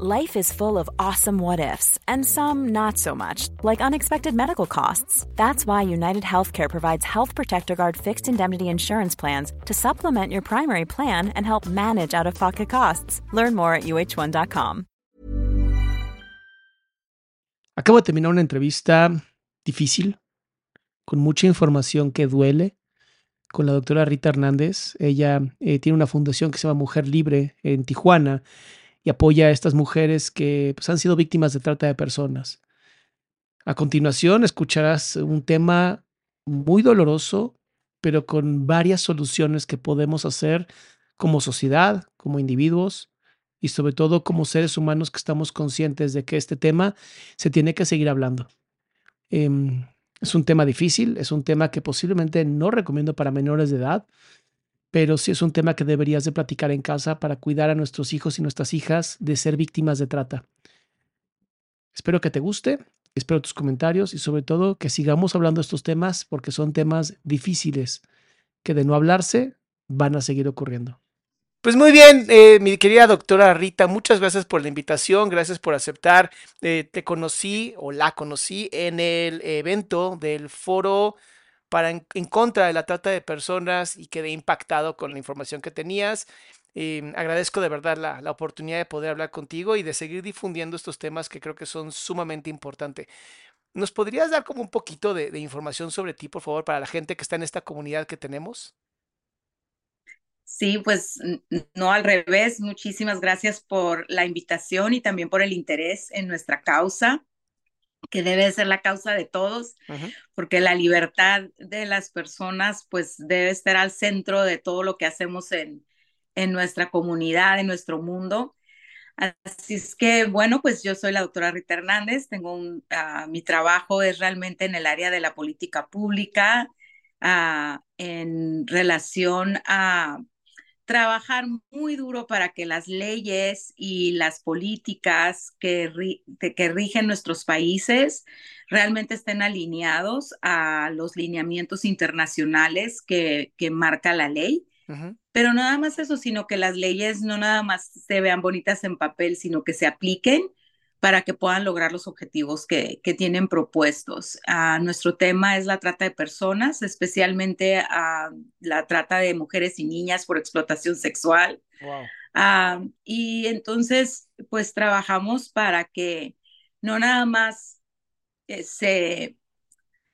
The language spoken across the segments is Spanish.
Life is full of awesome what ifs, and some not so much, like unexpected medical costs. That's why United Healthcare provides Health Protector Guard fixed indemnity insurance plans to supplement your primary plan and help manage out of pocket costs. Learn more at uh1.com. Acabo de terminar una entrevista difícil, con mucha información que duele, con la doctora Rita Hernández. Ella eh, tiene una fundación que se llama Mujer Libre en Tijuana y apoya a estas mujeres que pues, han sido víctimas de trata de personas. A continuación escucharás un tema muy doloroso, pero con varias soluciones que podemos hacer como sociedad, como individuos y sobre todo como seres humanos que estamos conscientes de que este tema se tiene que seguir hablando. Em, es un tema difícil, es un tema que posiblemente no recomiendo para menores de edad, pero sí es un tema que deberías de platicar en casa para cuidar a nuestros hijos y nuestras hijas de ser víctimas de trata. Espero que te guste, espero tus comentarios y sobre todo que sigamos hablando de estos temas porque son temas difíciles que de no hablarse van a seguir ocurriendo. Pues muy bien, eh, mi querida doctora Rita, muchas gracias por la invitación, gracias por aceptar. Eh, te conocí o la conocí en el evento del foro para en, contra de la trata de personas y quedé impactado con la información que tenías. Em, agradezco de verdad la, la, oportunidad de poder hablar contigo y de seguir difundiendo estos temas que creo que son sumamente importantes. ¿Nos podrías dar como un poquito de, de información sobre ti, por favor, para la gente que está en esta comunidad que tenemos? Sí, pues no al revés. Muchísimas gracias por la invitación y también por el interés en nuestra causa que debe ser la causa de todos, porque la libertad de las personas pues debe estar al centro de todo lo que hacemos en, en nuestra comunidad, en nuestro mundo. Así es que, bueno, pues yo soy la doctora Rita Hernández, tengo un, uh, mi trabajo es realmente en el área de la política pública, uh, en relación a trabajar muy duro para que las leyes y las políticas que, que rigen nuestros países realmente estén alineados a los lineamientos internacionales que, que marca la ley. Pero no nada más eso, sino que las leyes no nada más se vean bonitas en papel, sino que se apliquen para que puedan lograr los objetivos que, que tienen propuestos. Uh, nuestro tema es la trata de personas, especialmente uh, la trata de mujeres y niñas por explotación sexual. Wow. Uh, y entonces, pues trabajamos para que no nada más eh, se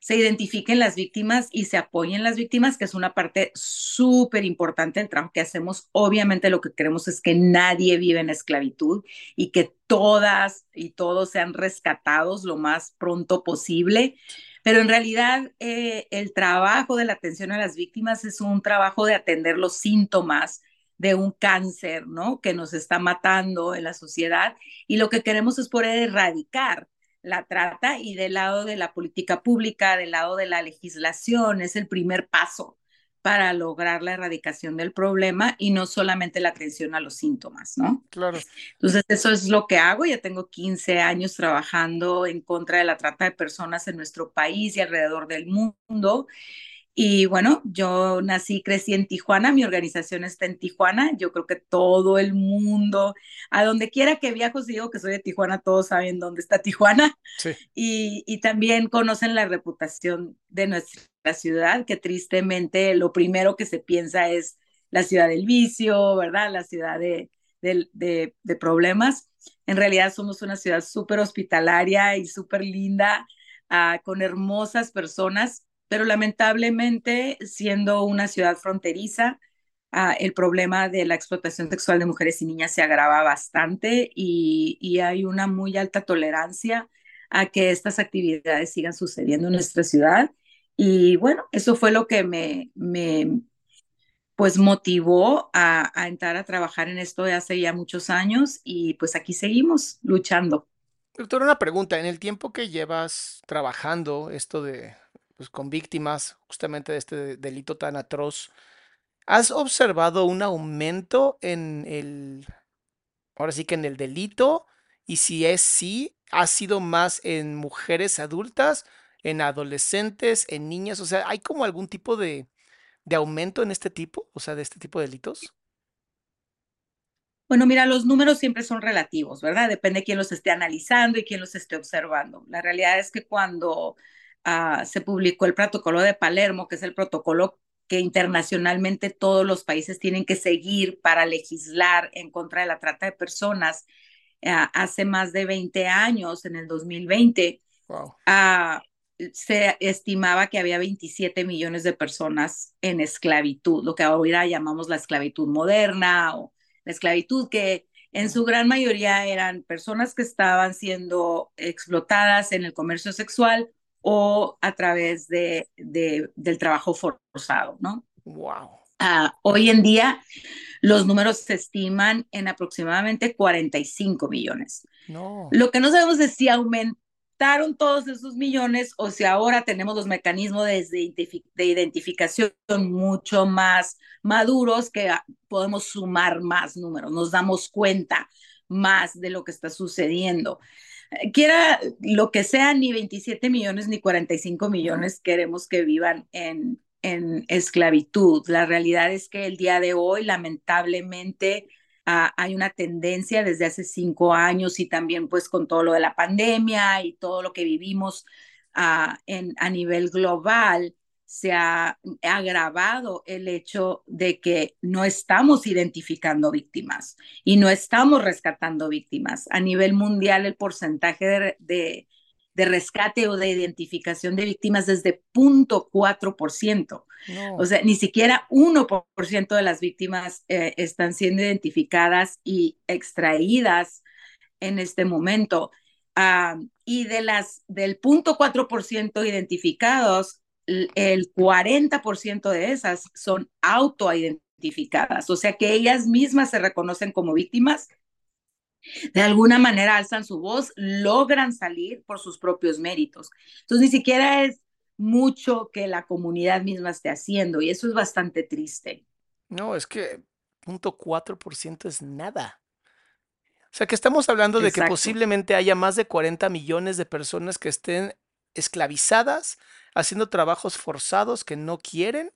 se identifiquen las víctimas y se apoyen las víctimas, que es una parte súper importante del trabajo que hacemos. Obviamente lo que queremos es que nadie vive en esclavitud y que todas y todos sean rescatados lo más pronto posible. Pero en realidad eh, el trabajo de la atención a las víctimas es un trabajo de atender los síntomas de un cáncer, ¿no? Que nos está matando en la sociedad y lo que queremos es poder erradicar la trata y del lado de la política pública, del lado de la legislación, es el primer paso para lograr la erradicación del problema y no solamente la atención a los síntomas, ¿no? Claro. Entonces, eso es lo que hago. Ya tengo 15 años trabajando en contra de la trata de personas en nuestro país y alrededor del mundo. Y bueno, yo nací, crecí en Tijuana, mi organización está en Tijuana, yo creo que todo el mundo, a donde quiera que viajo, si digo que soy de Tijuana, todos saben dónde está Tijuana. Sí. Y, y también conocen la reputación de nuestra ciudad, que tristemente lo primero que se piensa es la ciudad del vicio, ¿verdad? La ciudad de, de, de, de problemas. En realidad somos una ciudad súper hospitalaria y súper linda, uh, con hermosas personas pero lamentablemente siendo una ciudad fronteriza, ah, el problema de la explotación sexual de mujeres y niñas se agrava bastante y, y hay una muy alta tolerancia a que estas actividades sigan sucediendo en nuestra ciudad. Y bueno, eso fue lo que me, me pues motivó a, entrar a trabajar en esto hace ya muchos años y pues aquí seguimos luchando. Doctor, una pregunta. En el tiempo que llevas trabajando esto de pues, con víctimas justamente de este delito tan atroz, ¿has observado un aumento en el, ahora sí que en el delito? Y si es sí, ¿ha sido más en mujeres adultas, en adolescentes, en niñas? O sea, ¿hay como algún tipo de, de aumento en este tipo, o sea, de este tipo de delitos? Bueno, mira, los números siempre son relativos, ¿verdad? Depende de quién los esté analizando y quién los esté observando. La realidad es que cuando uh, se publicó el protocolo de Palermo, que es el protocolo que internacionalmente todos los países tienen que seguir para legislar en contra de la trata de personas, uh, hace más de 20 años, en el 2020, wow. uh, se estimaba que había 27 millones de personas en esclavitud, lo que ahora llamamos la esclavitud moderna o la esclavitud, que en su gran mayoría eran personas que estaban siendo explotadas en el comercio sexual o a través de, de del trabajo forzado, ¿no? Wow. Uh, hoy en día los números se estiman en aproximadamente 45 millones. No. Lo que no sabemos es si aumenta todos esos millones o si ahora tenemos los mecanismos de, de, identificación mucho más maduros que podemos sumar más números, nos damos cuenta más de lo que está sucediendo. Quiera lo que sea, ni 27 millones ni 45 millones queremos que vivan en, en esclavitud. La realidad es que el día de hoy, lamentablemente, Uh, hay una tendencia desde hace cinco años y también pues con todo lo de la pandemia y todo lo que vivimos uh, en, a nivel global, se ha agravado el hecho de que no estamos identificando víctimas y no estamos rescatando víctimas. A nivel mundial el porcentaje de, de de rescate o de identificación de víctimas desde 0.4%. No. O sea, ni siquiera 1% de las víctimas eh, están siendo identificadas y extraídas en este momento. Uh, y de las del 0.4% identificados, el 40% de esas son autoidentificadas, o sea que ellas mismas se reconocen como víctimas de alguna manera alzan su voz, logran salir por sus propios méritos. Entonces, ni siquiera es mucho que la comunidad misma esté haciendo y eso es bastante triste. No, es que punto ciento es nada. O sea, que estamos hablando de Exacto. que posiblemente haya más de 40 millones de personas que estén esclavizadas, haciendo trabajos forzados que no quieren,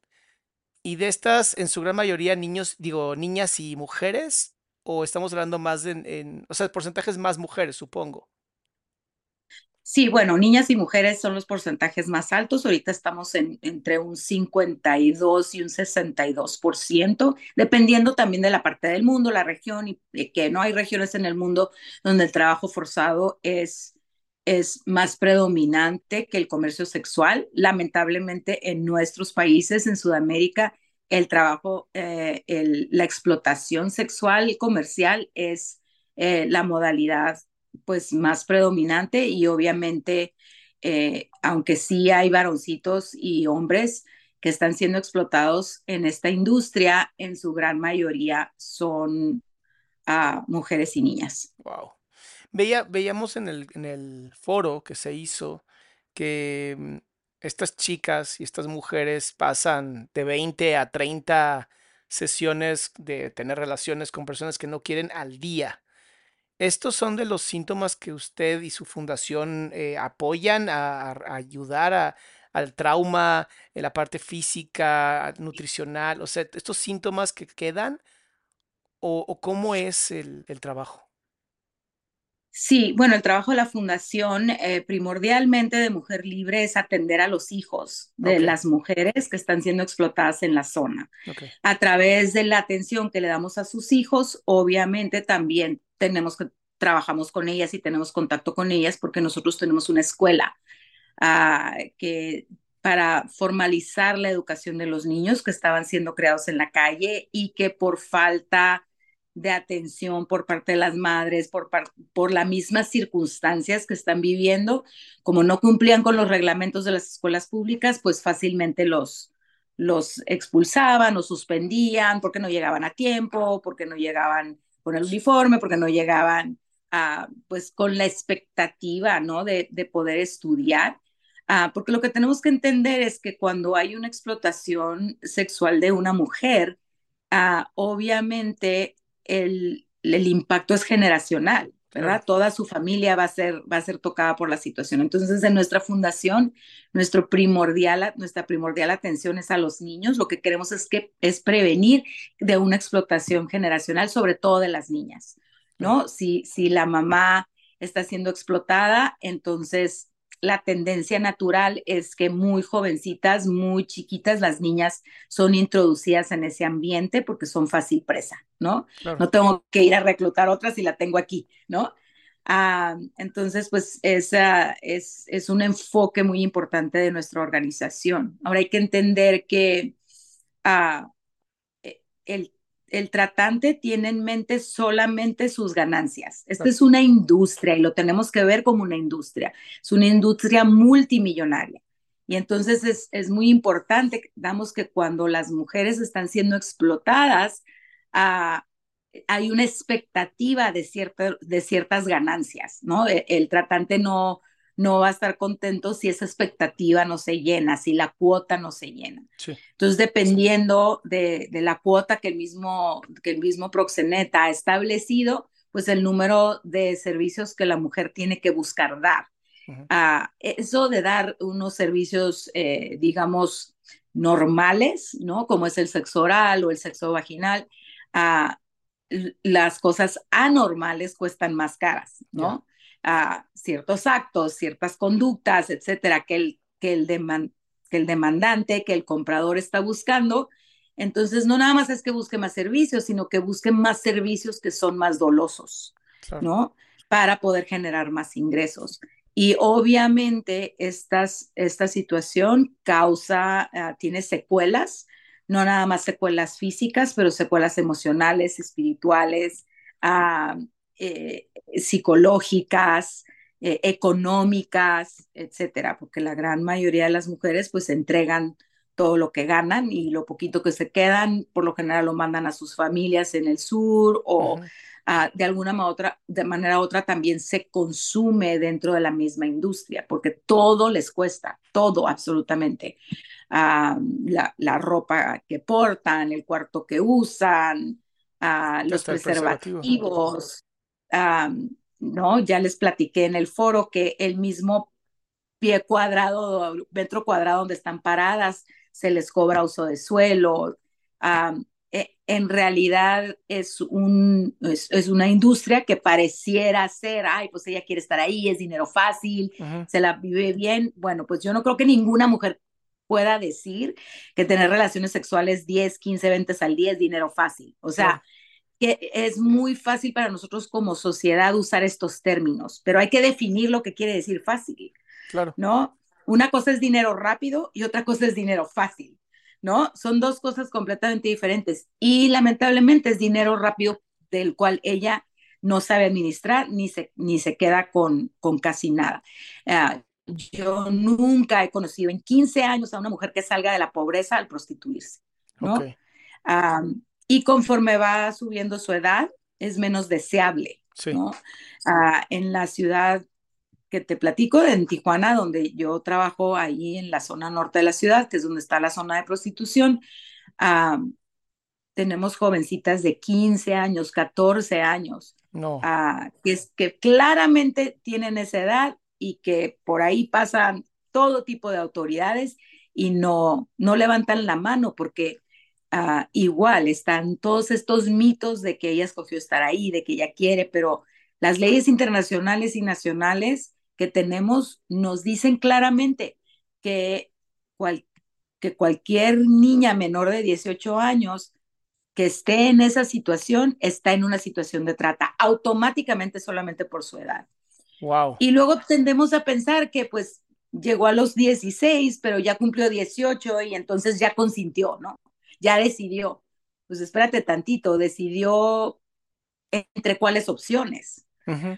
y de estas, en su gran mayoría, niños, digo, niñas y mujeres, o estamos hablando más en, en, o sea, porcentajes más mujeres, supongo? Sí, bueno, niñas y mujeres son los porcentajes más altos. Ahorita estamos en, entre un 52 y un 62%, dependiendo también de la parte del mundo, la región, y que no hay regiones en el mundo donde el trabajo forzado es, es más predominante que el comercio sexual. Lamentablemente en nuestros países, en Sudamérica, el trabajo, eh, la explotación sexual y comercial es eh, la modalidad pues más predominante y obviamente, eh, aunque sí hay varoncitos y hombres que están siendo explotados en esta industria, en su gran mayoría son uh, mujeres y niñas. Wow. Veía, veíamos en el, en el foro que se hizo que mm, estas chicas y estas mujeres pasan de 20 a 30 sesiones de tener relaciones con personas que no quieren al día. ¿Estos son de los síntomas que usted y su fundación eh, apoyan a, a ayudar a, al trauma, en la parte física, nutricional? O sea, estos síntomas que quedan o, o cómo es el, el trabajo? Sí, bueno, el trabajo de la fundación eh, primordialmente de Mujer Libre es atender a los hijos de okay. las mujeres que están siendo explotadas en la zona. Okay. A través de la atención que le damos a sus hijos, obviamente también tenemos que trabajamos con ellas y tenemos contacto con ellas porque nosotros tenemos una escuela uh, que para formalizar la educación de los niños que estaban siendo creados en la calle y que por falta de atención por parte de las madres, por, por las mismas circunstancias que están viviendo, como no cumplían con los reglamentos de las escuelas públicas, pues fácilmente los, los expulsaban o suspendían porque no llegaban a tiempo, porque no llegaban con el uniforme, porque no llegaban a, pues con la expectativa, ¿no? De, de poder estudiar. Ah, porque lo que tenemos que entender es que cuando hay una explotación sexual de una mujer, ah, obviamente el, el impacto es generacional. ¿verdad? Toda su familia va a ser, va a ser tocada por la situación. Entonces, en nuestra fundación, nuestro primordial, nuestra primordial atención es a los niños. Lo que queremos es que es prevenir de una explotación generacional, sobre todo de las niñas, ¿no? Si, si la mamá está siendo explotada, entonces la tendencia natural es que muy jovencitas, muy chiquitas, las niñas son introducidas en ese ambiente porque son fácil presa, ¿no? No tengo que ir a reclutar otras si la tengo aquí, ¿no? Ah, entonces, pues esa es, es un enfoque muy importante de nuestra organización. Ahora hay que entender que ah, e, el el tratante tiene en mente solamente sus ganancias. Esta es una industria y lo tenemos que ver como una industria. Es una industria multimillonaria. Y entonces es, es muy importante, damos que cuando las mujeres están siendo explotadas, ah, hay una expectativa de, de ciertas ganancias, ¿no? E, el tratante no, no va a estar contento si esa expectativa no se llena, si la cuota no se llena. Entonces, dependiendo de, la cuota que el, mismo, que el mismo proxeneta ha establecido, pues el número de servicios que la mujer tiene que buscar dar. Ah, eso de dar unos servicios, eh, digamos, normales, ¿no? Como es el sexo oral o el sexo vaginal, ah, las cosas anormales cuestan más caras, ¿no? A ciertos actos, ciertas conductas, etcétera, que el, que, el que el demandante, que el comprador está buscando. Entonces, no nada más es que busque más servicios, sino que busque más servicios que son más dolosos, ¿no? Para poder generar más ingresos. Y obviamente estas, esta situación causa, ah, tiene secuelas, no nada más secuelas físicas, pero secuelas emocionales, espirituales, uh, eh, psicológicas, eh, económicas, etcétera, porque la gran mayoría de las mujeres pues entregan todo lo que ganan y lo poquito que se quedan, por lo general lo mandan a sus familias en el sur o de alguna otra, de manera u otra también se consume dentro de la misma industria, porque todo les cuesta, todo absolutamente. Ah, la, la, ropa que portan, el cuarto que usan, ah, los preservativos, ¿no? Ya les platiqué en el foro que el mismo pie cuadrado, metro cuadrado donde están paradas, se les cobra uso de suelo. E, en realidad es, un, es, una industria que pareciera ser, ay, pues ella quiere estar ahí, es dinero fácil, se la vive bien. Bueno, pues yo no creo que ninguna mujer pueda decir que tener relaciones sexuales 10, 15, 20 al día es dinero fácil. O sea, que es muy fácil para nosotros como sociedad usar estos términos, pero hay que definir lo que quiere decir fácil. Claro. ¿No? Una cosa es dinero rápido y otra cosa es dinero fácil, ¿no? Son dos cosas completamente diferentes y lamentablemente es dinero rápido del cual ella no sabe administrar ni se, ni se queda con, con casi nada. Ah, yo nunca he conocido en 15 años a una mujer que salga de la pobreza al prostituirse, ¿no? Y conforme va subiendo su edad, es menos deseable. ¿no? Ah, en la ciudad que te platico, en Tijuana, donde yo trabajo ahí en la zona norte de la ciudad, que es donde está la zona de prostitución, ah, tenemos jovencitas de 15 años, 14 años, no. Ah, que, que claramente tienen esa edad y que por ahí pasan todo tipo de autoridades y no, no levantan la mano porque Ah, igual están todos estos mitos de que ella escogió estar ahí, de que ella quiere, pero las leyes internacionales y nacionales que tenemos nos dicen claramente que, que cualquier niña menor de 18 años que esté en esa situación está en una situación de trata automáticamente solamente por su edad. Wow. Y luego tendemos a pensar que pues llegó a los 16, pero ya cumplió 18 y entonces ya consintió, ¿no? Ya decidió. Pues espérate tantito, decidió entre cuáles opciones,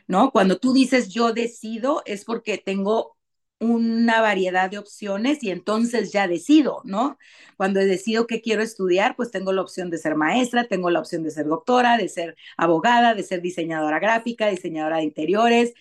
¿no? Cuando tú dices yo decido es porque tengo una variedad de opciones y entonces ya decido, ¿no? Cuando decido qué quiero estudiar, pues tengo la opción de ser maestra, tengo la opción de ser doctora, de ser abogada, de ser diseñadora gráfica, diseñadora de interiores,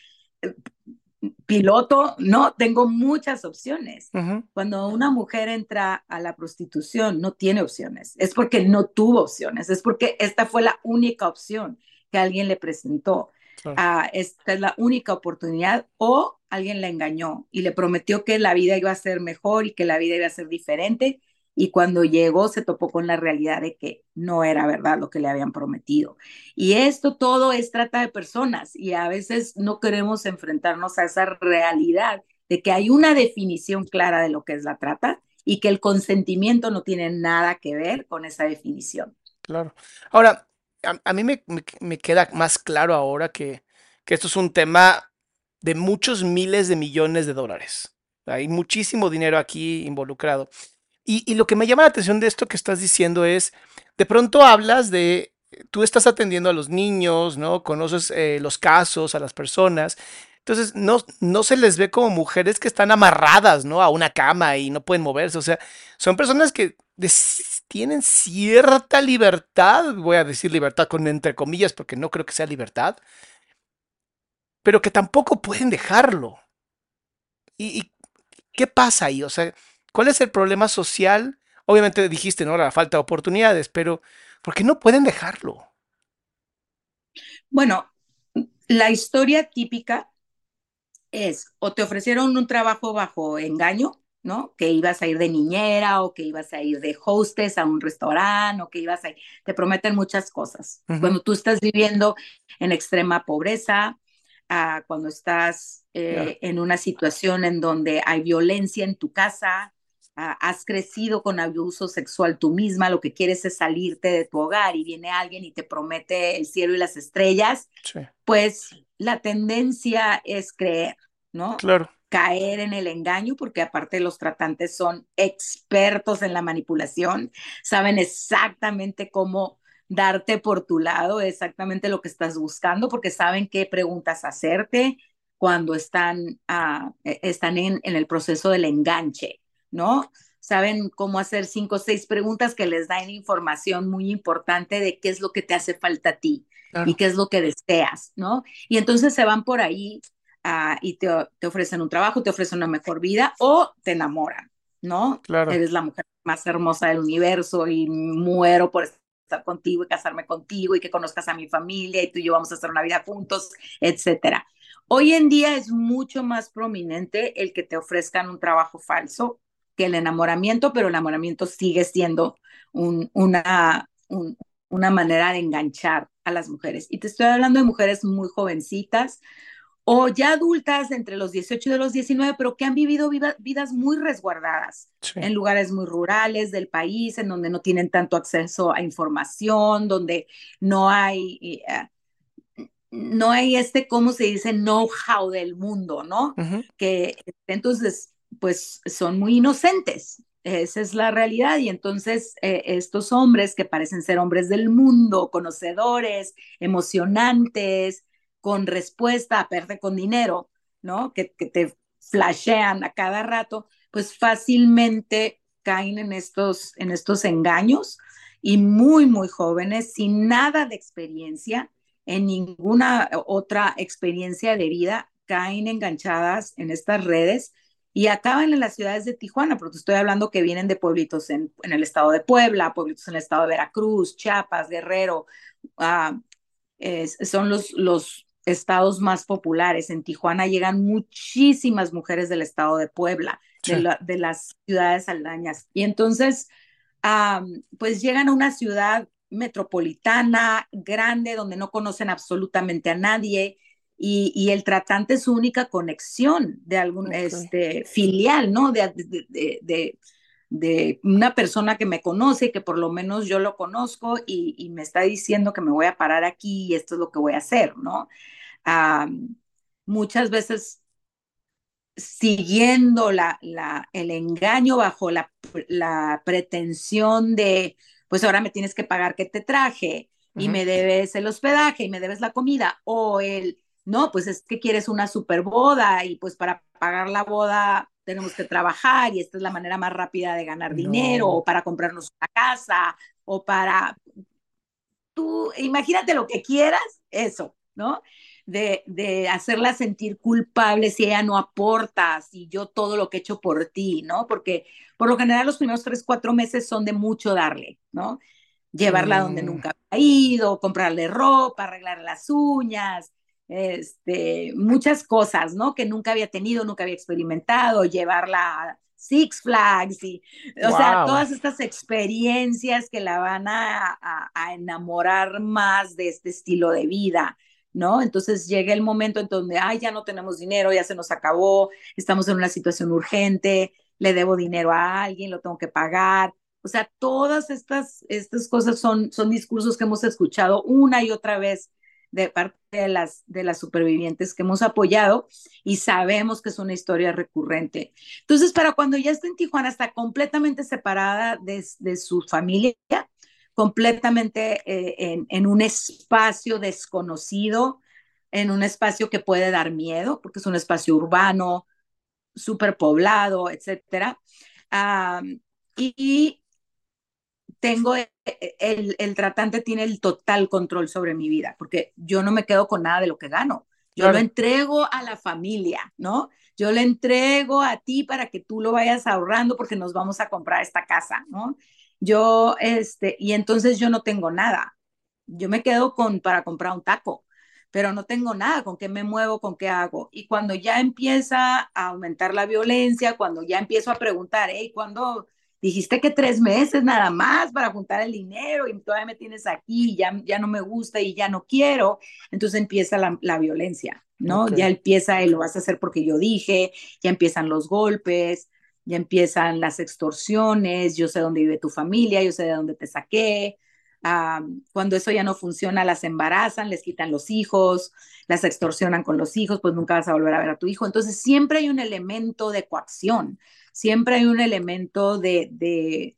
piloto, no, tengo muchas opciones. Cuando una mujer entra a la prostitución, no tiene opciones, es porque no tuvo opciones, es porque esta fue la única opción que alguien le presentó. Ah, esta es la única oportunidad o alguien la engañó y le prometió que la vida iba a ser mejor y que la vida iba a ser diferente y cuando llegó se topó con la realidad de que no era verdad lo que le habían prometido. Y esto todo es trata de personas y a veces no queremos enfrentarnos a esa realidad de que hay una definición clara de lo que es la trata y que el consentimiento no tiene nada que ver con esa definición. Claro. Ahora, a, mí me, queda más claro ahora que, que esto es un tema de muchos miles de millones de dólares. Hay muchísimo dinero aquí involucrado. Y, lo que me llama la atención de esto que estás diciendo es, de pronto hablas de, tú estás atendiendo a los niños, ¿no? Conoces eh, los casos, a las personas. Entonces, no, no se les ve como mujeres que están amarradas, ¿no? A una cama y no pueden moverse. O sea, son personas que tienen cierta libertad, voy a decir libertad con entre comillas porque no creo que sea libertad, pero que tampoco pueden dejarlo. ¿Y, qué pasa ahí? O sea, ¿cuál es el problema social? Obviamente dijiste, ¿no? La falta de oportunidades, pero ¿por qué no pueden dejarlo? Bueno, la historia típica es o te ofrecieron un trabajo bajo engaño, ¿no? Que ibas a ir de niñera o que ibas a ir de hostess a un restaurante o que ibas a ir, te prometen muchas cosas. Cuando tú estás viviendo en extrema pobreza, ah, cuando estás eh, en una situación en donde hay violencia en tu casa, has crecido con abuso sexual tú misma, lo que quieres es salirte de tu hogar y viene alguien y te promete el cielo y las estrellas, pues la tendencia es creer, ¿no? Claro. Caer en el engaño, porque aparte los tratantes son expertos en la manipulación, saben exactamente cómo darte por tu lado, exactamente lo que estás buscando, porque saben qué preguntas hacerte cuando están, ah, e, están en, el proceso del enganche, ¿no? Saben cómo hacer cinco o seis preguntas que les dan información muy importante de qué es lo que te hace falta a ti y qué es lo que deseas, ¿no? Y entonces se van por ahí Ah, y te, te, ofrecen un trabajo, te ofrecen una mejor vida o te enamoran, ¿no? Claro. Eres la mujer más hermosa del universo y muero por estar contigo y casarme contigo y que conozcas a mi familia y tú y yo vamos a hacer una vida juntos, etcétera. Hoy en día es mucho más prominente el que te ofrezcan un trabajo falso que el enamoramiento, pero el enamoramiento sigue siendo un, una, una manera de enganchar a las mujeres. Y te estoy hablando de mujeres muy jovencitas, o ya adultas entre los 18 y los 19, pero que han vivido vidas muy resguardadas en lugares muy rurales del país, en donde no tienen tanto acceso a información, donde no hay, eh, no hay este, ¿cómo se dice? Know-how del mundo, ¿no? Que entonces, pues son muy inocentes. Esa es la realidad. Y entonces eh, estos hombres que parecen ser hombres del mundo, conocedores, emocionantes, con respuesta, aparte con dinero, ¿no? Que, que te flashean a cada rato, pues fácilmente caen en estos, en estos engaños y muy, muy jóvenes, sin nada de experiencia, en ninguna otra experiencia de vida, caen enganchadas en estas redes y acaban en las ciudades de Tijuana, porque estoy hablando que vienen de pueblitos en, en el estado de Puebla, pueblitos en el estado de Veracruz, Chiapas, Guerrero, ah, son los, los estados más populares. En Tijuana llegan muchísimas mujeres del estado de Puebla, de, las ciudades aldañas. Y entonces, pues llegan a una ciudad metropolitana, grande, donde no conocen absolutamente a nadie. Y, el tratante es su única conexión de algún este, filial, ¿no? De, de, de, una persona que me conoce, y que por lo menos yo lo conozco y, y, me está diciendo que me voy a parar aquí y esto es lo que voy a hacer, ¿no? muchas veces siguiendo la, la, el engaño bajo la, la, pretensión de, pues ahora me tienes que pagar que te traje y me debes el hospedaje y me debes la comida, o el, no, pues es que quieres una super boda y pues para pagar la boda tenemos que trabajar y esta es la manera más rápida de ganar dinero o para comprarnos una casa o para, tú, imagínate lo que quieras, eso, ¿no? de, de, hacerla sentir culpable si ella no aporta, si yo todo lo que he hecho por ti, ¿no? Porque por lo general los primeros tres, cuatro meses son de mucho darle, ¿no? Llevarla donde nunca ha ido, comprarle ropa, arreglar las uñas, este, muchas cosas, ¿no? Que nunca había tenido, nunca había experimentado, llevarla a Six Flags y, o sea, todas estas experiencias que la van a, a enamorar más de este estilo de vida. ¿no? Entonces llega el momento en donde, ay, ya no tenemos dinero, ya se nos acabó, estamos en una situación urgente, le debo dinero a alguien, lo tengo que pagar. O sea, todas estas, estas cosas son, son discursos que hemos escuchado una y otra vez de parte de las, de las supervivientes que hemos apoyado y sabemos que es una historia recurrente. Entonces, para cuando ya está en Tijuana, está completamente separada de, su familia, completamente eh, en, un espacio desconocido, en un espacio que puede dar miedo, porque es un espacio urbano, súper poblado, etc. y, tengo, eh, el, el, tratante tiene el total control sobre mi vida, porque yo no me quedo con nada de lo que gano. Yo lo entrego a la familia, ¿no? Yo le entrego a ti para que tú lo vayas ahorrando porque nos vamos a comprar esta casa, ¿no? Yo, este, y entonces yo no tengo nada. Yo me quedo con para comprar un taco, pero no tengo nada, con qué me muevo, con qué hago. Y cuando ya empieza a aumentar la violencia, cuando ya empiezo a preguntar, hey, ¿cuándo dijiste que tres meses nada más para juntar el dinero y todavía me tienes aquí, ya, ya no me gusta y ya no quiero? Entonces empieza la, violencia, ¿no? Ya empieza, lo vas a hacer porque yo dije, ya empiezan los golpes, ya empiezan las extorsiones, yo sé dónde vive tu familia, yo sé de dónde te saqué. Cuando eso ya no funciona, las embarazan, les quitan los hijos, las extorsionan con los hijos, pues nunca vas a volver a ver a tu hijo. Entonces siempre hay un elemento de coacción, siempre hay un elemento de, de,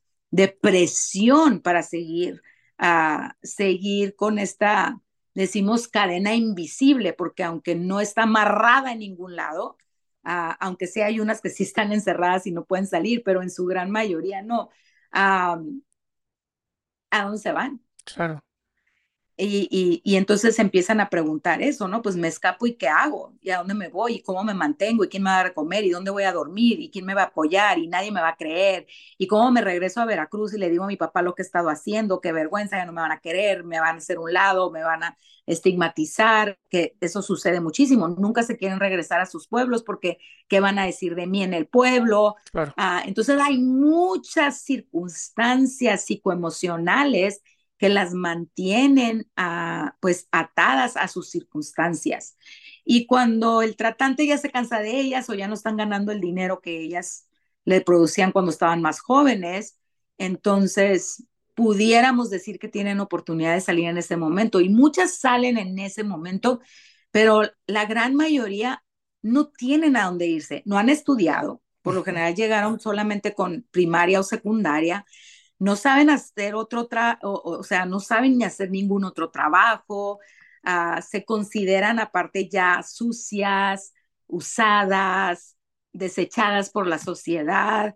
presión para seguir, a seguir con esta, decimos, cadena invisible, porque aunque no está amarrada en ningún lado, aunque sí hay unas que sí están encerradas y no pueden salir, pero en su gran mayoría no. ¿A dónde se van? Claro. Y, y, entonces empiezan a preguntar eso, ¿no? Pues me escapo y qué hago, y a dónde me voy, y cómo me mantengo, y quién me va a comer, y dónde voy a dormir, y quién me va a apoyar, y nadie me va a creer, y cómo me regreso a Veracruz y le digo a mi papá lo que he estado haciendo, qué vergüenza, ya no me van a querer, me van a hacer un lado, me van a estigmatizar, que eso sucede muchísimo, nunca se quieren regresar a sus pueblos porque qué van a decir de mí en el pueblo. Ah, entonces hay muchas circunstancias psicoemocionales que las mantienen a, pues atadas a sus circunstancias. Y cuando el tratante ya se cansa de ellas o ya no están ganando el dinero que ellas le producían cuando estaban más jóvenes, entonces pudiéramos decir que tienen oportunidad de salir en ese momento. Y muchas salen en ese momento, pero la gran mayoría no tienen a dónde irse, no han estudiado, por lo general llegaron solamente con primaria o secundaria, no saben hacer otro, trabajo, o, sea, no saben ni hacer ningún otro trabajo, ah, se consideran aparte ya sucias, usadas, desechadas por la sociedad.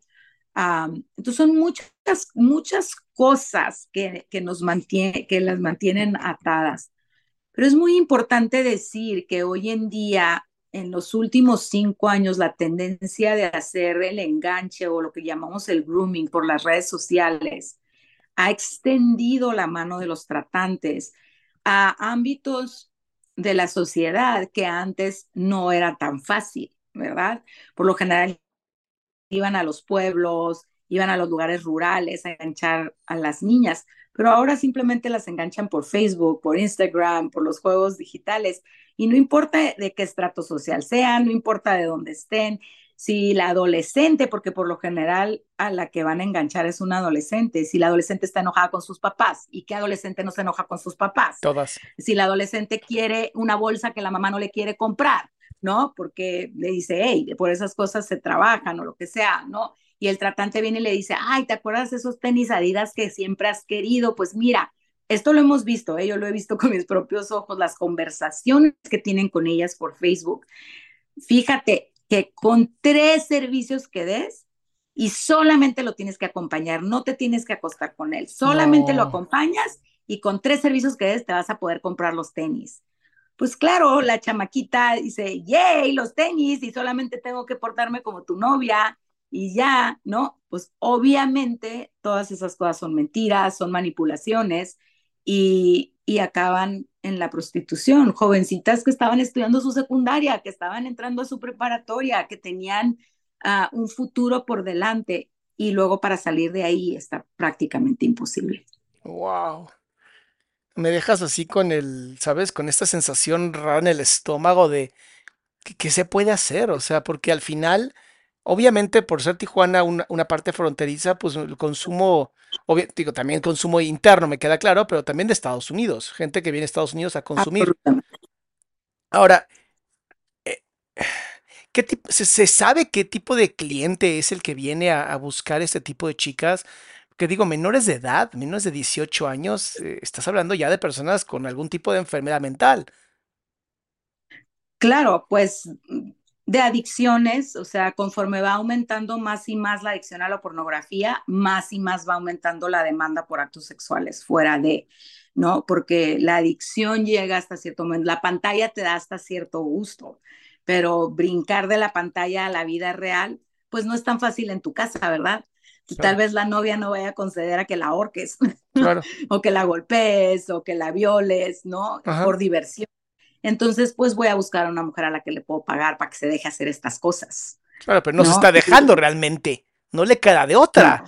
entonces son muchas, muchas cosas que, que nos mantiene, que las mantienen atadas. Pero es muy importante decir que hoy en día en los últimos cinco años la tendencia de hacer el enganche o lo que llamamos el grooming por las redes sociales ha extendido la mano de los tratantes a ámbitos de la sociedad que antes no era tan fácil, ¿verdad? Por lo general iban a los pueblos, iban a los lugares rurales a enganchar a las niñas, pero ahora simplemente las enganchan por Facebook, por Instagram, por los juegos digitales, y no importa de qué estrato social sean, no importa de dónde estén, si la adolescente, porque por lo general a la que van a enganchar es una adolescente, si la adolescente está enojada con sus papás, ¿y qué adolescente no se enoja con sus papás? Todas. Si la adolescente quiere una bolsa que la mamá no le quiere comprar, ¿no? Porque le dice, hey, por esas cosas se trabajan o lo que sea, ¿no? Y el tratante viene y le dice, ay, ¿te acuerdas de esos tenis Adidas que siempre has querido? Pues mira, esto lo hemos visto, ¿eh? yo lo he visto con mis propios ojos, las conversaciones que tienen con ellas por Facebook. Fíjate que con tres servicios que des y solamente lo tienes que acompañar, no te tienes que acostar con él, solamente lo acompañas y con tres servicios que des te vas a poder comprar los tenis. Pues claro, la chamaquita dice, yay, los tenis y solamente tengo que portarme como tu novia y ya, ¿no? Pues obviamente todas esas cosas son mentiras, son manipulaciones y, acaban en la prostitución. Jovencitas que estaban estudiando su secundaria, que estaban entrando a su preparatoria, que tenían ah, un futuro por delante y luego para salir de ahí está prácticamente imposible. Wow. Me dejas así con el, ¿sabes? Con esta sensación rara en el estómago de qué se puede hacer, o sea, porque al final Obviamente, por ser Tijuana una, parte fronteriza, pues el consumo, digo, también consumo interno, me queda claro, pero también de Estados Unidos, gente que viene a Estados Unidos a consumir. Ahora, eh, ¿qué tipo, se, sabe qué tipo de cliente es el que viene a, buscar este tipo de chicas? Que digo, menores de edad, menores de 18 años, eh, estás hablando ya de personas con algún tipo de enfermedad mental. Claro, pues de adicciones, o sea, conforme va aumentando más y más la adicción a la pornografía, más y más va aumentando la demanda por actos sexuales fuera de, ¿no? Porque la adicción llega hasta cierto momento, la pantalla te da hasta cierto gusto, pero brincar de la pantalla a la vida real, pues no es tan fácil en tu casa, ¿verdad? Tal vez la novia no vaya a conceder a que la ahorques, o que la golpees, o que la violes, ¿no? Por diversión. Entonces, pues voy a buscar a una mujer a la que le puedo pagar para que se deje hacer estas cosas. Claro, pero no, se está dejando realmente, no le queda de otra.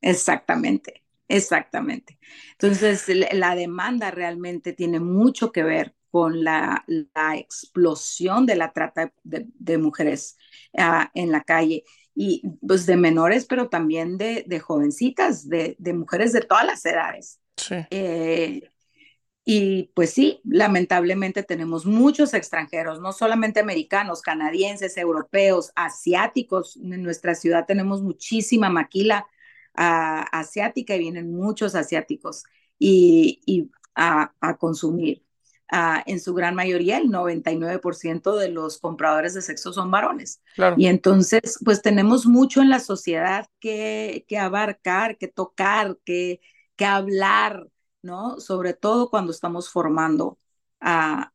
Exactamente, exactamente. Entonces, la demanda realmente tiene mucho que ver con la, explosión de la trata de, mujeres ah, en la calle y pues de menores, pero también de, jovencitas, de, mujeres de todas las edades. Sí. Eh, y pues sí, lamentablemente tenemos muchos extranjeros, no solamente americanos, canadienses, europeos, asiáticos. En nuestra ciudad tenemos muchísima maquila ah, asiática y vienen muchos asiáticos y, a, consumir. Ah, en su gran mayoría, el 99% de los compradores de sexo son varones. Y entonces, pues tenemos mucho en la sociedad que, que abarcar, que tocar, que, que hablar, ¿no? Sobre todo cuando estamos formando a,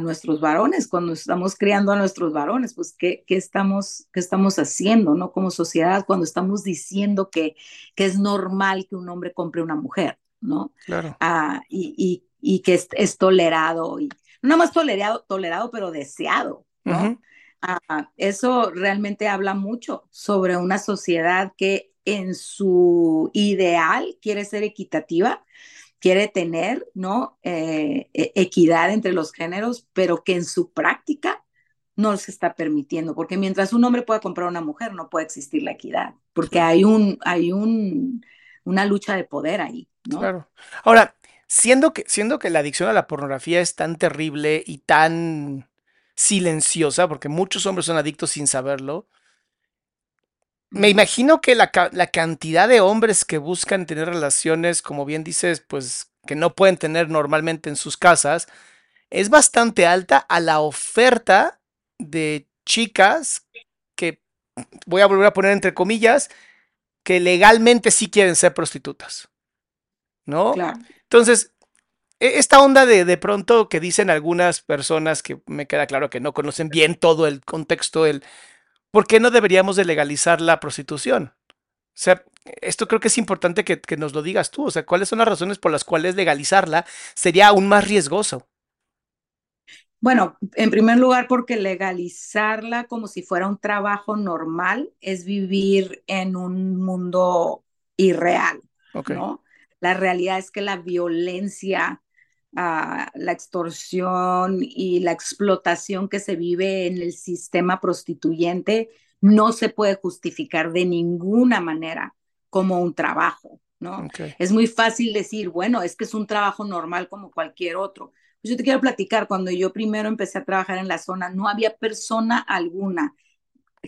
nuestros varones, cuando estamos criando a nuestros varones, pues ¿qué, estamos, qué estamos haciendo, ¿no? Como sociedad, cuando estamos diciendo que, que es normal que un hombre compre una mujer, ¿no? Claro. Ah, y, que es, tolerado, y no más tolerado, tolerado, pero deseado, ¿no? Ah, eso realmente habla mucho sobre una sociedad que en su ideal quiere ser equitativa, quiere tener, ¿no? Eh, e, equidad entre los géneros, pero que en su práctica no se está permitiendo, porque mientras un hombre pueda comprar a una mujer, no puede existir la equidad, porque hay un, hay un, una lucha de poder ahí, ¿no? Claro. Ahora, siendo que, siendo que la adicción a la pornografía es tan terrible y tan silenciosa, porque muchos hombres son adictos sin saberlo, me imagino que la, cantidad de hombres que buscan tener relaciones, como bien dices, pues que no pueden tener normalmente en sus casas, es bastante alta a la oferta de chicas que, voy a volver a poner entre comillas, que legalmente sí quieren ser prostitutas. ¿No? Entonces, e, esta onda de de pronto que dicen algunas personas que me queda claro que no conocen bien todo el contexto del ¿por qué no deberíamos de legalizar la prostitución? O sea, esto creo que es importante que, nos lo digas tú. O sea, ¿cuáles son las razones por las cuales legalizarla sería aún más riesgoso? Bueno, en primer lugar, porque legalizarla como si fuera un trabajo normal es vivir en un mundo irreal, ¿no? La realidad es que la violencia la extorsión y la explotación que se vive en el sistema prostituyente no se puede justificar de ninguna manera como un trabajo, ¿no? Es muy fácil decir, bueno, es que es un trabajo normal como cualquier otro. Pues yo te quiero platicar, cuando yo primero empecé a trabajar en la zona, no había persona alguna,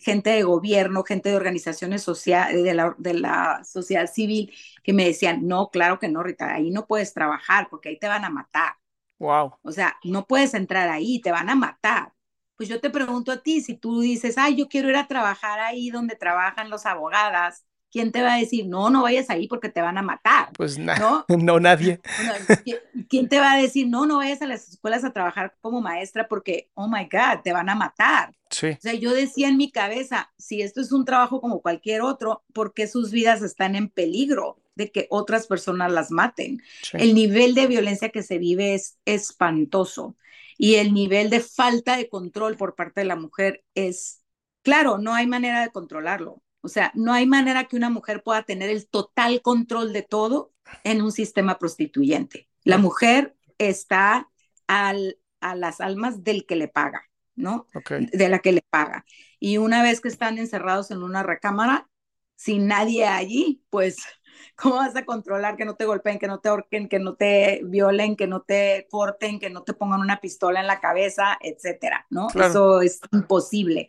gente de gobierno, gente de organizaciones sociales, de la, de la sociedad civil, que me decían, no, claro que no, Rita, ahí no puedes trabajar porque ahí te van a matar. Wow. O sea, no puedes entrar ahí, te van a matar. Pues yo te pregunto a ti, si tú dices, ay, yo quiero ir a trabajar ahí donde trabajan los abogadas, ¿quién te va a decir, no, no vayas ahí porque te van a matar? Pues ¿no? no nadie. ¿Quién te va a decir, no, no vayas a las escuelas a trabajar como maestra porque, oh my God, te van a matar? Sí. O sea, yo decía en mi cabeza, si esto es un trabajo como cualquier otro, ¿por qué sus vidas están en peligro de que otras personas las maten? sí. El nivel de violencia que se vive es espantoso y el nivel de falta de control por parte de la mujer es, claro, no hay manera de controlarlo. O sea, no hay manera que una mujer pueda tener el total control de todo en un sistema prostituyente. La mujer está al, a las almas del que le paga, ¿no? Okay. De la que le paga. Y una vez que están encerrados en una recámara, sin nadie allí, pues, ¿cómo vas a controlar que no te golpeen, que no te ahorquen, que no te violen, que no te corten, que no te pongan una pistola en la cabeza, etcétera, ¿no? Claro. Eso es imposible.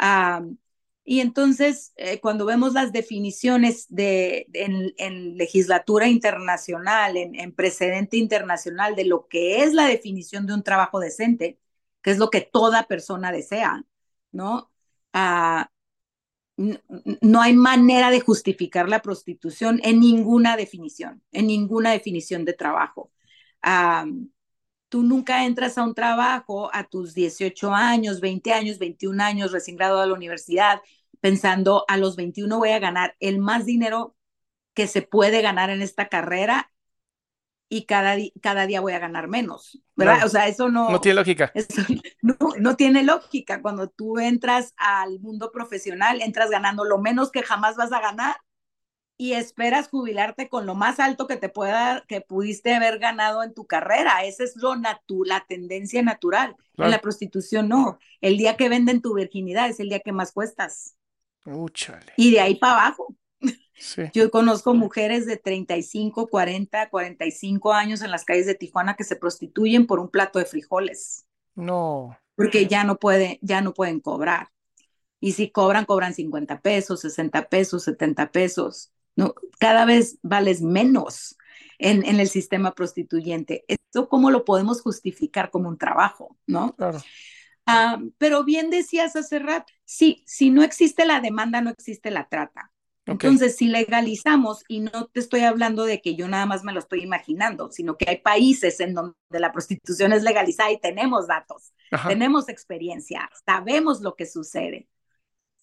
Um, y entonces, eh, cuando vemos las definiciones de, en, legislatura internacional, en, en, precedente internacional de lo que es la definición de un trabajo decente, que es lo que toda persona desea, ¿no? Uh, no hay manera de justificar la prostitución en ninguna definición, en ninguna definición de trabajo. Um, tú nunca entras a un trabajo a tus 18 años, 20 años, 21 años, recién graduado de la universidad, pensando a los 21 voy a ganar el más dinero que se puede ganar en esta carrera y cada, cada día voy a ganar menos, ¿verdad? No, o sea, eso no... No tiene lógica. Eso no, no tiene lógica. Cuando tú entras al mundo profesional, entras ganando lo menos que jamás vas a ganar y esperas jubilarte con lo más alto que te pueda, que pudiste haber ganado en tu carrera. Esa es lo natu la tendencia natural. Claro. En la prostitución no. El día que venden tu virginidad es el día que más cuestas. Úchale. Y de ahí para abajo. Sí. Yo conozco mujeres de 35, 40, 45 años en las calles de Tijuana que se prostituyen por un plato de frijoles. No. Porque ya no, puede, ya no pueden cobrar. Y si cobran, cobran 50 pesos, 60 pesos, 70 pesos. ¿No? Cada vez vales menos en, en el sistema prostituyente. ¿Esto cómo lo podemos justificar como un trabajo? ¿no? Claro. Uh, pero bien decías hace rato, sí, si no existe la demanda, no existe la trata. Okay. Entonces, si legalizamos, y no te estoy hablando de que yo nada más me lo estoy imaginando, sino que hay países en donde la prostitución es legalizada y tenemos datos, Ajá. tenemos experiencia, sabemos lo que sucede.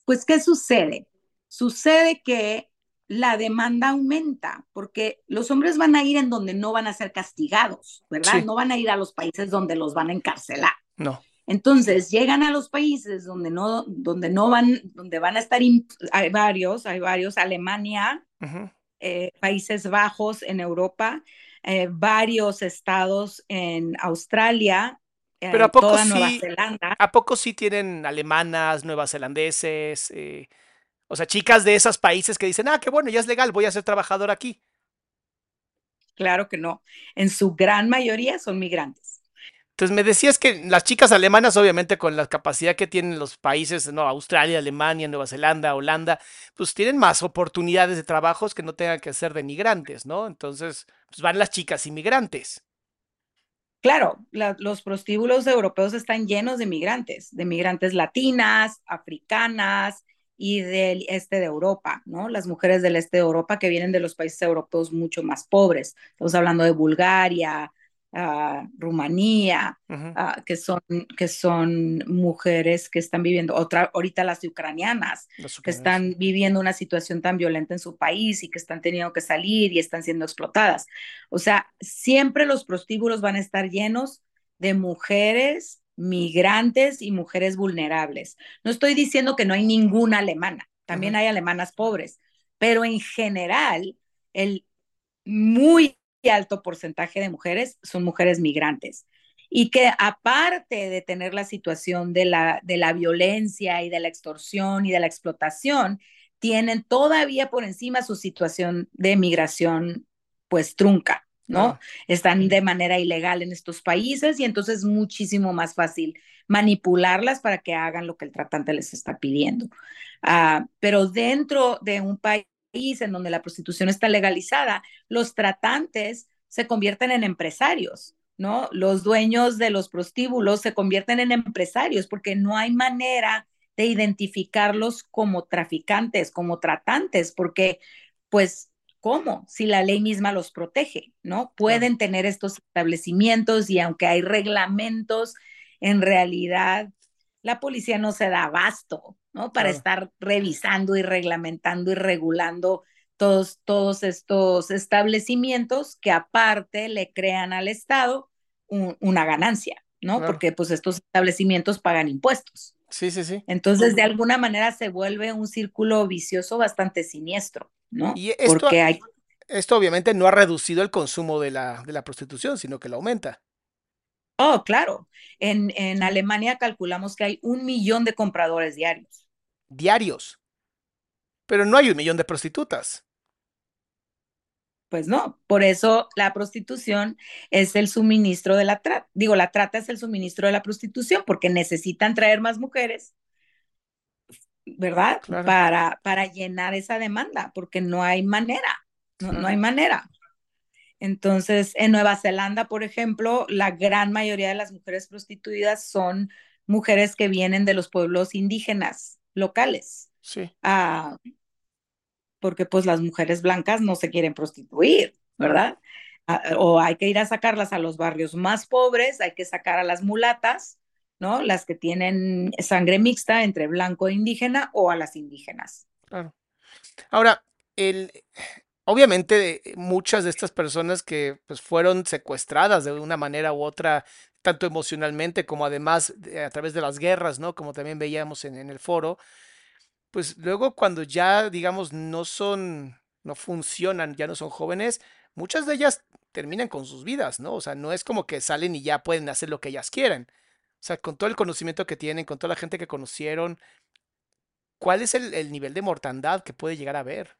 Pues, ¿qué sucede? Sucede que la demanda aumenta, porque los hombres van a ir en donde no van a ser castigados, ¿verdad? Sí. No van a ir a los países donde los van a encarcelar. No. Entonces llegan a los países donde no, donde no van, donde van a estar, hay varios, hay varios, Alemania, uh -huh. eh, Países Bajos en Europa, eh, varios estados en Australia, eh, Pero a poco toda sí, Nueva Zelanda. ¿A poco sí tienen alemanas, neozelandeses, eh, o sea, chicas de esos países que dicen, ah, qué bueno, ya es legal, voy a ser trabajador aquí? Claro que no. En su gran mayoría son migrantes. Entonces me decías que las chicas alemanas, obviamente con la capacidad que tienen los países, no, Australia, Alemania, Nueva Zelanda, Holanda, pues tienen más oportunidades de trabajos que no tengan que ser de migrantes, ¿no? Entonces, pues van las chicas inmigrantes. Claro, la, los prostíbulos europeos están llenos de migrantes, de migrantes latinas, africanas y del este de Europa, ¿no? Las mujeres del este de Europa que vienen de los países europeos mucho más pobres. Estamos hablando de Bulgaria, uh, Rumanía, Uh -huh. uh, que, son, que son mujeres que están viviendo, otra, ahorita las ucranianas, Las que ucranianas. están viviendo una situación tan violenta en su país y que están teniendo que salir y están siendo explotadas. O sea, siempre los prostíbulos van a estar llenos de mujeres migrantes y mujeres vulnerables. No estoy diciendo que no hay ninguna alemana, también hay alemanas pobres, pero en general el muy alto porcentaje de mujeres son mujeres migrantes y que aparte de tener la situación de la, de la violencia y de la extorsión y de la explotación, tienen todavía por encima su situación de migración pues trunca. ¿No? Están de manera ilegal en estos países y entonces es muchísimo más fácil manipularlas para que hagan lo que el tratante les está pidiendo. Ah, pero dentro de un país en donde la prostitución está legalizada, los tratantes se convierten en empresarios, ¿no? Los dueños de los prostíbulos se convierten en empresarios porque no hay manera de identificarlos como traficantes, como tratantes, porque pues ¿Cómo? Si la ley misma los protege, ¿no? Pueden tener estos establecimientos y aunque hay reglamentos, en realidad la policía no se da abasto, ¿no? Para estar revisando y reglamentando y regulando todos, todos estos establecimientos que aparte le crean al Estado una ganancia, ¿no? Porque pues estos establecimientos pagan impuestos. Sí, sí, sí. Entonces, de alguna manera se vuelve un círculo vicioso bastante siniestro. ¿No? Y esto, Porque hay... esto obviamente no ha reducido el consumo de la, de la prostitución, sino que lo aumenta. Oh, claro. En, en Alemania calculamos que hay un millón de compradores diarios. Diarios. Pero no hay un millón de prostitutas. Pues no, por eso la prostitución es el suministro de la trata. Digo, la trata es el suministro de la prostitución porque necesitan traer más mujeres ¿verdad? Para, para llenar esa demanda, porque no hay manera, no, hay manera. Entonces, en Nueva Zelanda, por ejemplo, la gran mayoría de las mujeres prostituidas son mujeres que vienen de los pueblos indígenas locales. Sí. Ah, porque pues las mujeres blancas no se quieren prostituir, ¿verdad? Ah, o hay que ir a sacarlas a los barrios más pobres, hay que sacar a las mulatas ¿no? Las que tienen sangre mixta entre blanco e indígena o a las indígenas. Claro. Ahora, el, obviamente muchas de estas personas que pues, fueron secuestradas de una manera u otra, tanto emocionalmente como además a través de las guerras, ¿no? Como también veíamos en, el foro, pues luego cuando ya, digamos, no son, no funcionan, ya no son jóvenes, muchas de ellas terminan con sus vidas, ¿no? O sea, no es como que salen y ya pueden hacer lo que ellas quieren. O sea, con todo el conocimiento que tienen, con toda la gente que conocieron, ¿cuál es el, nivel de mortandad que puede llegar a haber?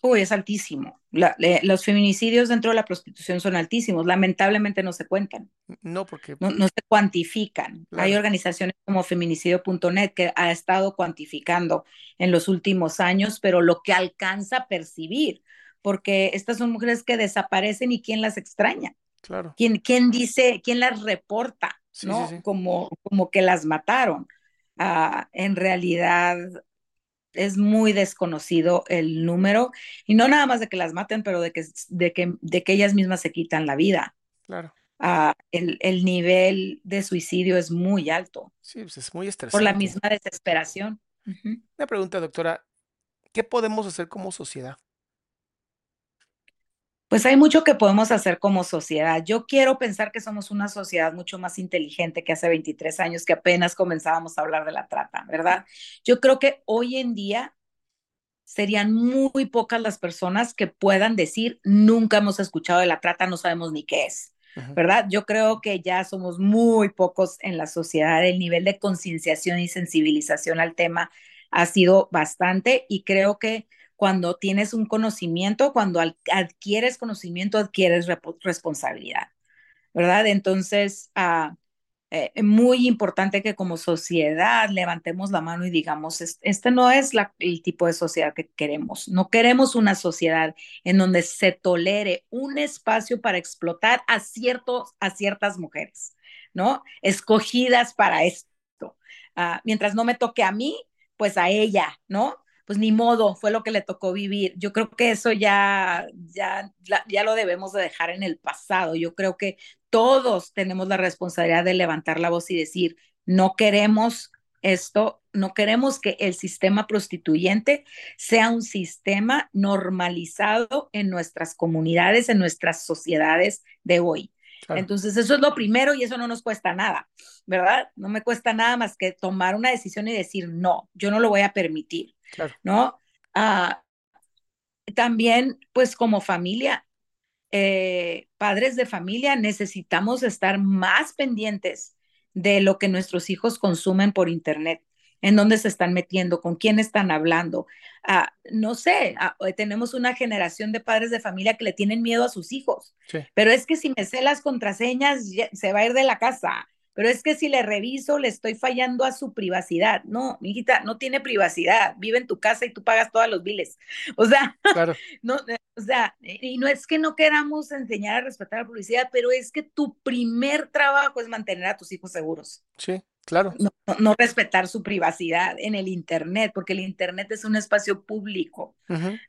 Uy, es altísimo. los feminicidios dentro de la prostitución son altísimos. Lamentablemente no se cuentan. No, porque... No, se cuantifican. Hay organizaciones como feminicidio.net que ha estado cuantificando en los últimos años, pero lo que alcanza a percibir, porque estas son mujeres que desaparecen y quién las extraña. Claro. ¿Quién, dice, quién las reporta, ¿no? Como, como que las mataron. Ah, en realidad es muy desconocido el número, y no nada más de que las maten, pero de que, de que, de que ellas mismas se quitan la vida. Claro. Ah, el, el, nivel de suicidio es muy alto. Sí, pues es muy estresante. Por la misma desesperación. Una pregunta, doctora. ¿Qué podemos hacer como sociedad? Pues hay mucho que podemos hacer como sociedad. Yo quiero pensar que somos una sociedad mucho más inteligente que hace 23 años que apenas comenzábamos a hablar de la trata, ¿verdad? Yo creo que hoy en día serían muy pocas las personas que puedan decir, nunca hemos escuchado de la trata, no sabemos ni qué es, ¿verdad? Yo creo que ya somos muy pocos en la sociedad, el nivel de concienciación y sensibilización al tema ha sido bastante y creo que cuando tienes un conocimiento, cuando adquieres conocimiento, adquieres responsabilidad, ¿verdad? Entonces, ah, eh, muy importante que como sociedad levantemos la mano y digamos, este no es el tipo de sociedad que queremos. No queremos una sociedad en donde se tolere un espacio para explotar a, ciertos, a ciertas mujeres, ¿no? Escogidas para esto. Ah, mientras no me toque a mí, pues a ella, ¿no? Pues ni modo, fue lo que le tocó vivir. Yo creo que eso ya, ya, ya lo debemos de dejar en el pasado. Yo creo que todos tenemos la responsabilidad de levantar la voz y decir, no queremos esto, no queremos que el sistema prostituyente sea un sistema normalizado en nuestras comunidades, en nuestras sociedades de hoy. Entonces, eso es lo primero y eso no nos cuesta nada, ¿verdad? No me cuesta nada más que tomar una decisión y decir, no, yo no lo voy a permitir. ¿no? Ah, también, pues como familia, eh, padres de familia, necesitamos estar más pendientes de lo que nuestros hijos consumen por Internet. En dónde se están metiendo, con quién están hablando. Ah, no sé, ah, tenemos una generación de padres de familia que le tienen miedo a sus hijos, pero es que si me sé las contraseñas, se va a ir de la casa. Pero es que si le reviso, le estoy fallando a su privacidad. No, mi hijita, no tiene privacidad. Vive en tu casa y tú pagas todos los biles. O sea, claro. no, o sea, y no es que no queramos enseñar a respetar la privacidad, pero es que tu primer trabajo es mantener a tus hijos seguros. Sí, Claro. No, respetar su privacidad en el Internet, porque el Internet es un espacio público,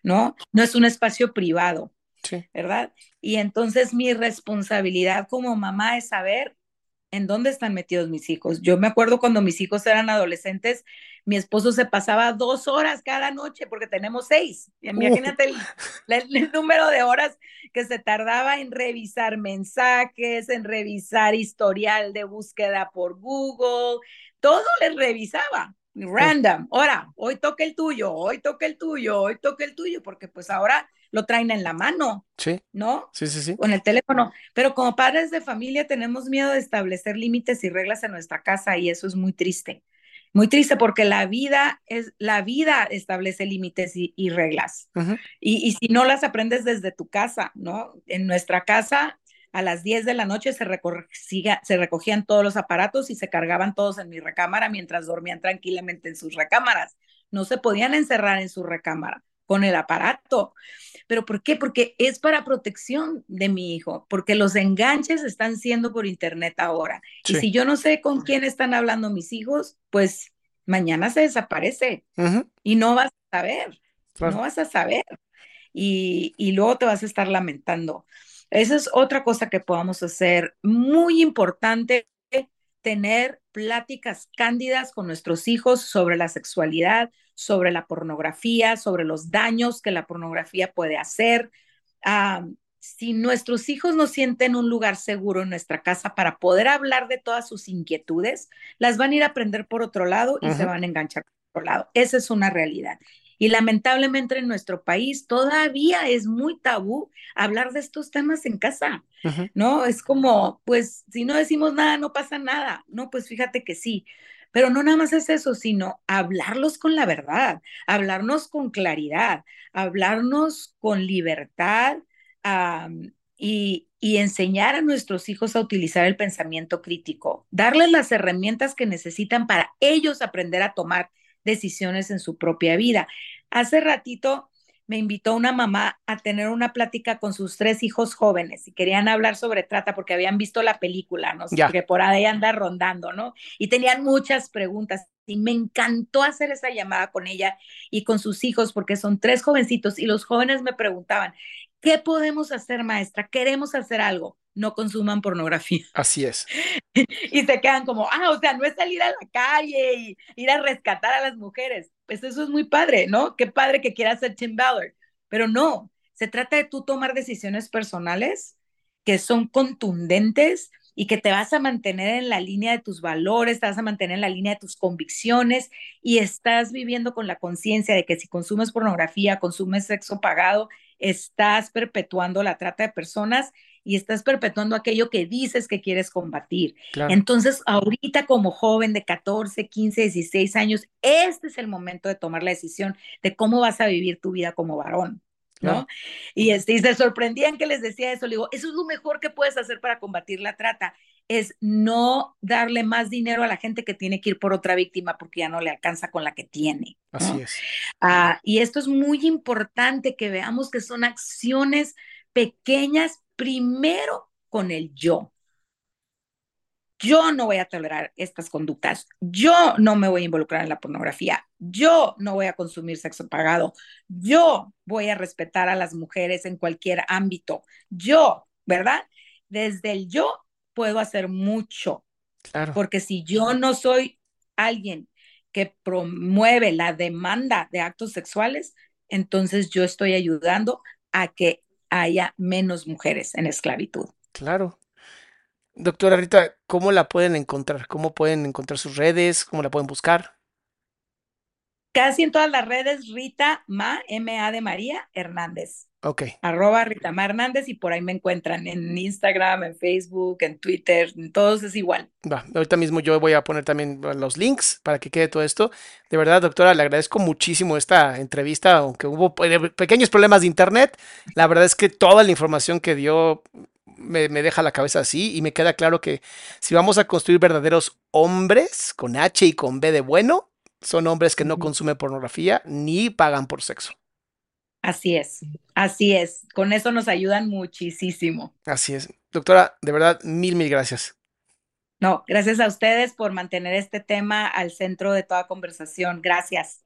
¿no? No es un espacio privado, sí. ¿verdad? Y entonces mi responsabilidad como mamá es saber en dónde están metidos mis hijos. Yo me acuerdo cuando mis hijos eran adolescentes, mi esposo se pasaba dos horas cada noche porque tenemos seis. Imagínate el, número de horas que se tardaba en revisar mensajes, en revisar historial de búsqueda por Google, todo les revisaba. Random, ahora, hoy toca el tuyo, hoy toca el tuyo, hoy toca el tuyo, porque pues ahora lo traen en la mano. Sí. ¿No? Sí, sí, sí. Con el teléfono. Pero como padres de familia tenemos miedo de establecer límites y reglas en nuestra casa y eso es muy triste. Muy triste porque la vida es, la vida establece límites y, reglas. y, y, si no las aprendes desde tu casa, ¿no? En nuestra casa, a las 10 de la noche se, se recogían todos los aparatos y se cargaban todos en mi recámara mientras dormían tranquilamente en sus recámaras. No se podían encerrar en su recámara con el aparato. ¿Pero por qué? Porque es para protección de mi hijo, porque los enganches están siendo por internet ahora. Y si yo no sé con quién están hablando mis hijos, pues mañana se desaparece y no vas a saber, no vas a saber. Y, y luego te vas a estar lamentando. Esa es otra cosa que podamos hacer. Muy importante tener pláticas cándidas con nuestros hijos sobre la sexualidad, sobre la pornografía, sobre los daños que la pornografía puede hacer. si nuestros hijos no sienten un lugar seguro en nuestra casa para poder hablar de todas sus inquietudes, las van a ir a aprender por otro lado y se van a enganchar por otro lado. Esa es una realidad. Y lamentablemente en nuestro país todavía es muy tabú hablar de estos temas en casa, ¿no? Es como, pues, si no decimos nada, no pasa nada. No, pues fíjate que sí. Pero no nada más es eso, sino hablarlos con la verdad, hablarnos con claridad, hablarnos con libertad y, y enseñar a nuestros hijos a utilizar el pensamiento crítico, darles las herramientas que necesitan para ellos aprender a tomar decisiones en su propia vida. Hace ratito me invitó una mamá a tener una plática con sus tres hijos jóvenes y querían hablar sobre trata porque habían visto la película, no sé, que por ahí anda rondando, ¿no? Y tenían muchas preguntas y me encantó hacer esa llamada con ella y con sus hijos porque son tres jovencitos y los jóvenes me preguntaban, ¿qué podemos hacer, maestra? Queremos hacer algo. No consuman pornografía. Así es. y se quedan como, ah, o sea, no es salir a la calle y ir a rescatar a las mujeres pues eso es muy padre, ¿no? Qué padre que quieras ser Tim Ballard, pero no, se trata de tú tomar decisiones personales que son contundentes y que te vas a mantener en la línea de tus valores, te vas a mantener en la línea de tus convicciones y estás viviendo con la conciencia de que si consumes pornografía, consumes sexo pagado, estás perpetuando la trata de personas y estás perpetuando aquello que dices que quieres combatir. Entonces, ahorita como joven de 14, 15, 16 años, este es el momento de tomar la decisión de cómo vas a vivir tu vida como varón. ¿No? Y, este, y se sorprendían que les decía eso, le digo, eso es lo mejor que puedes hacer para combatir la trata, es no darle más dinero a la gente que tiene que ir por otra víctima porque ya no le alcanza con la que tiene. Así es. Ah, y esto es muy importante que veamos que son acciones pequeñas primero con el yo. Yo no voy a tolerar estas conductas. Yo no me voy a involucrar en la pornografía. Yo no voy a consumir sexo pagado. Yo voy a respetar a las mujeres en cualquier ámbito. Yo, ¿verdad? Desde el yo puedo hacer mucho. Claro. Porque si yo no soy alguien que promueve la demanda de actos sexuales, entonces yo estoy ayudando a que haya menos mujeres en esclavitud. Claro. Doctora Rita, ¿cómo la pueden encontrar? ¿Cómo pueden encontrar sus redes? ¿Cómo la pueden buscar? Casi en todas las redes, Rita Ma, M-A de María Hernández. Ok. Arroba Ritamar Hernández y por ahí me encuentran en Instagram, en Facebook, en Twitter, en todos es igual. Va, ahorita mismo yo voy a poner también los links para que quede todo esto. De verdad, doctora, le agradezco muchísimo esta entrevista, aunque hubo pequeños problemas de internet. La verdad es que toda la información que dio me, me, deja la cabeza así y me queda claro que si vamos a construir verdaderos hombres con H y con B de bueno, son hombres que no consumen pornografía ni pagan por sexo. Así es, así es. Con eso nos ayudan muchísimo. Así es. Doctora, de verdad, mil, mil gracias. No, gracias a ustedes por mantener este tema al centro de toda conversación. Gracias.